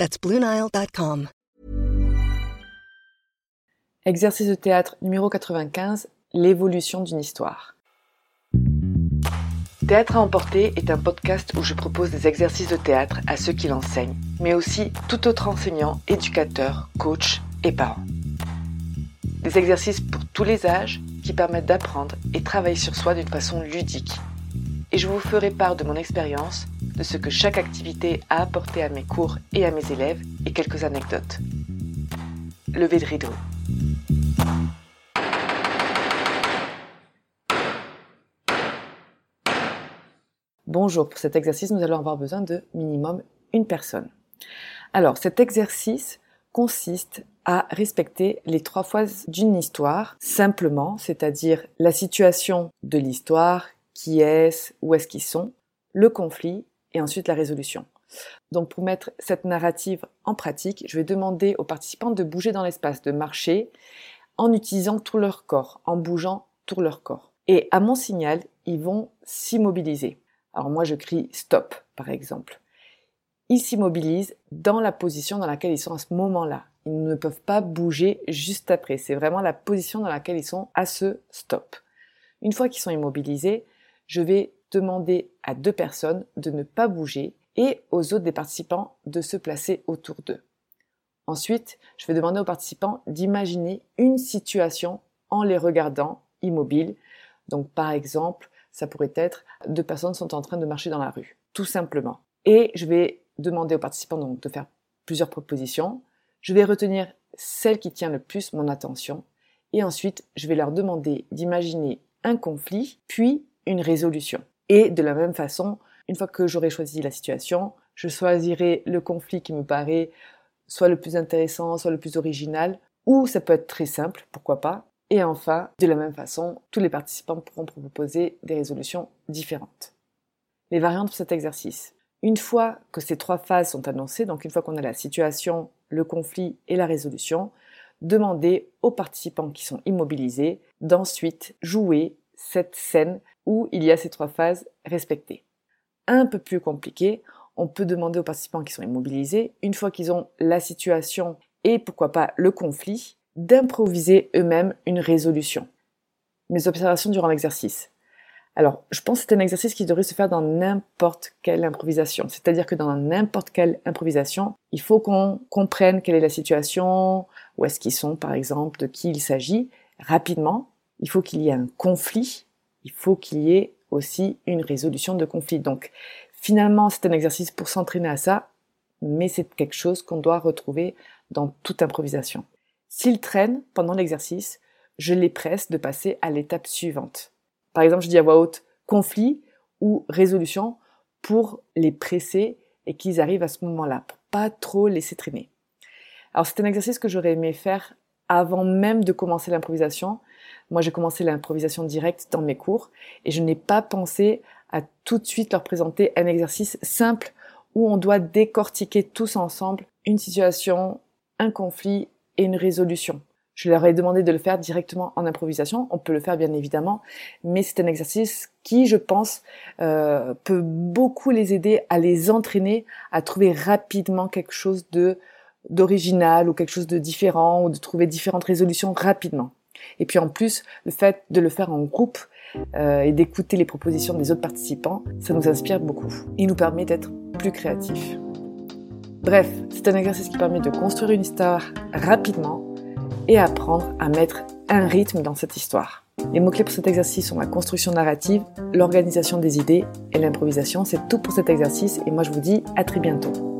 That's BlueNile.com. Exercice de théâtre numéro 95, l'évolution d'une histoire. Théâtre à emporter est un podcast où je propose des exercices de théâtre à ceux qui l'enseignent, mais aussi tout autre enseignant, éducateur, coach et parents. Des exercices pour tous les âges qui permettent d'apprendre et travailler sur soi d'une façon ludique. Et je vous ferai part de mon expérience, de ce que chaque activité a apporté à mes cours et à mes élèves et quelques anecdotes. Levée de rideau. Bonjour, pour cet exercice, nous allons avoir besoin de minimum une personne. Alors, cet exercice consiste à respecter les trois phases d'une histoire simplement, c'est-à-dire la situation de l'histoire, qui est-ce, où est-ce qu'ils sont, le conflit et ensuite la résolution. Donc pour mettre cette narrative en pratique, je vais demander aux participants de bouger dans l'espace, de marcher en utilisant tout leur corps, en bougeant tout leur corps. Et à mon signal, ils vont s'immobiliser. Alors moi je crie stop par exemple. Ils s'immobilisent dans la position dans laquelle ils sont à ce moment-là. Ils ne peuvent pas bouger juste après. C'est vraiment la position dans laquelle ils sont à ce stop. Une fois qu'ils sont immobilisés, je vais demander à deux personnes de ne pas bouger et aux autres des participants de se placer autour d'eux. Ensuite, je vais demander aux participants d'imaginer une situation en les regardant immobiles. Donc par exemple, ça pourrait être deux personnes sont en train de marcher dans la rue, tout simplement. Et je vais demander aux participants de faire plusieurs propositions. Je vais retenir celle qui tient le plus mon attention et ensuite je vais leur demander d'imaginer un conflit puis une résolution. Et de la même façon, une fois que j'aurai choisi la situation, je choisirai le conflit qui me paraît soit le plus intéressant, soit le plus original, ou ça peut être très simple, pourquoi pas, et enfin, de la même façon, tous les participants pourront proposer des résolutions différentes. Les variantes pour cet exercice. Une fois que ces trois phases sont annoncées, donc une fois qu'on a la situation, le conflit et la résolution, demandez aux participants qui sont immobilisés d'ensuite jouer cette scène où il y a ces trois phases respectées. Un peu plus compliqué, on peut demander aux participants qui sont immobilisés, une fois qu'ils ont la situation et pourquoi pas le conflit, d'improviser eux-mêmes une résolution. Mes observations durant l'exercice. Alors, je pense que c'est un exercice qui devrait se faire dans n'importe quelle improvisation. C'est-à-dire que dans n'importe quelle improvisation, il faut qu'on comprenne quelle est la situation, où est-ce qu'ils sont, par exemple, de qui il s'agit, rapidement. Il faut qu'il y ait un conflit. Il faut qu'il y ait aussi une résolution de conflit. Donc, finalement, c'est un exercice pour s'entraîner à ça, mais c'est quelque chose qu'on doit retrouver dans toute improvisation. S'ils traînent pendant l'exercice, je les presse de passer à l'étape suivante. Par exemple, je dis à voix haute conflit ou résolution pour les presser et qu'ils arrivent à ce moment-là, pour pas trop laisser traîner. Alors c'est un exercice que j'aurais aimé faire avant même de commencer l'improvisation. Moi, j'ai commencé l'improvisation directe dans mes cours et je n'ai pas pensé à tout de suite leur présenter un exercice simple où on doit décortiquer tous ensemble une situation, un conflit une résolution. Je leur ai demandé de le faire directement en improvisation. On peut le faire bien évidemment, mais c'est un exercice qui, je pense, euh, peut beaucoup les aider à les entraîner à trouver rapidement quelque chose de d'original ou quelque chose de différent ou de trouver différentes résolutions rapidement. Et puis en plus, le fait de le faire en groupe euh, et d'écouter les propositions des autres participants, ça nous inspire beaucoup. Il nous permet d'être plus créatifs. Bref, c'est un exercice qui permet de construire une histoire rapidement et apprendre à mettre un rythme dans cette histoire. Les mots-clés pour cet exercice sont la construction narrative, l'organisation des idées et l'improvisation. C'est tout pour cet exercice et moi je vous dis à très bientôt.